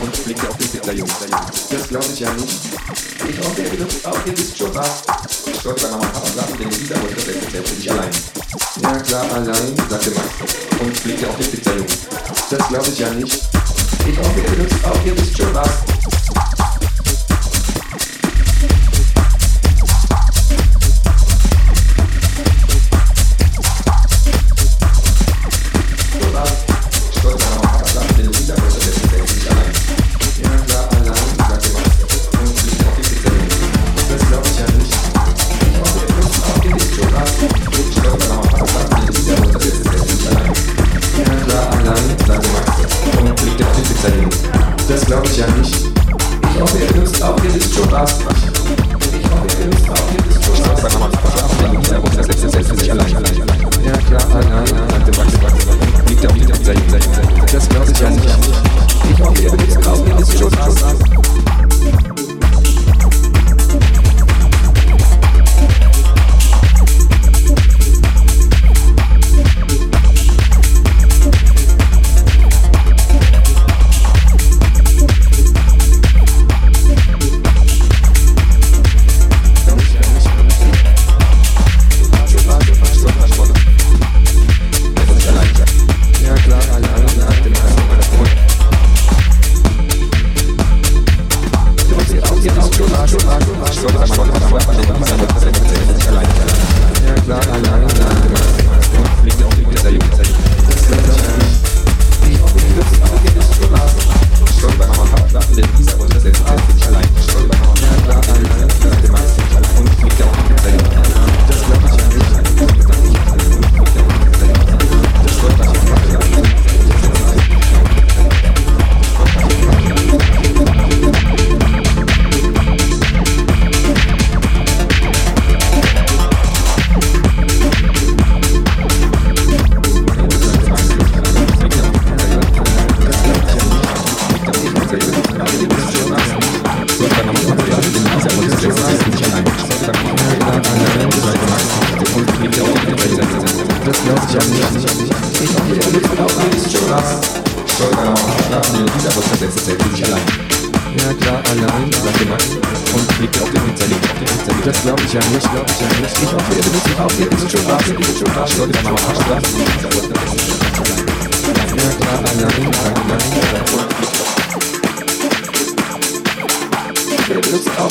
Und blickt auf den das glaube ich ja nicht. Ich hoffe, ihr benutzt auch, ihr wisst schon was. Gott sei Dank, Papa sagen, denn dieser wollte das selbst für dich allein. Ja klar, allein, sagte Max und blickte auf den Pizzajungen. Das glaube ich ja nicht. Ich hoffe, ihr benutzt auch, ihr wisst schon was.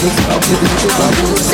I'm losing be the bubbles.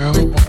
girl.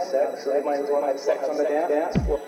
Have sex, so they might as well have sex on the dance floor.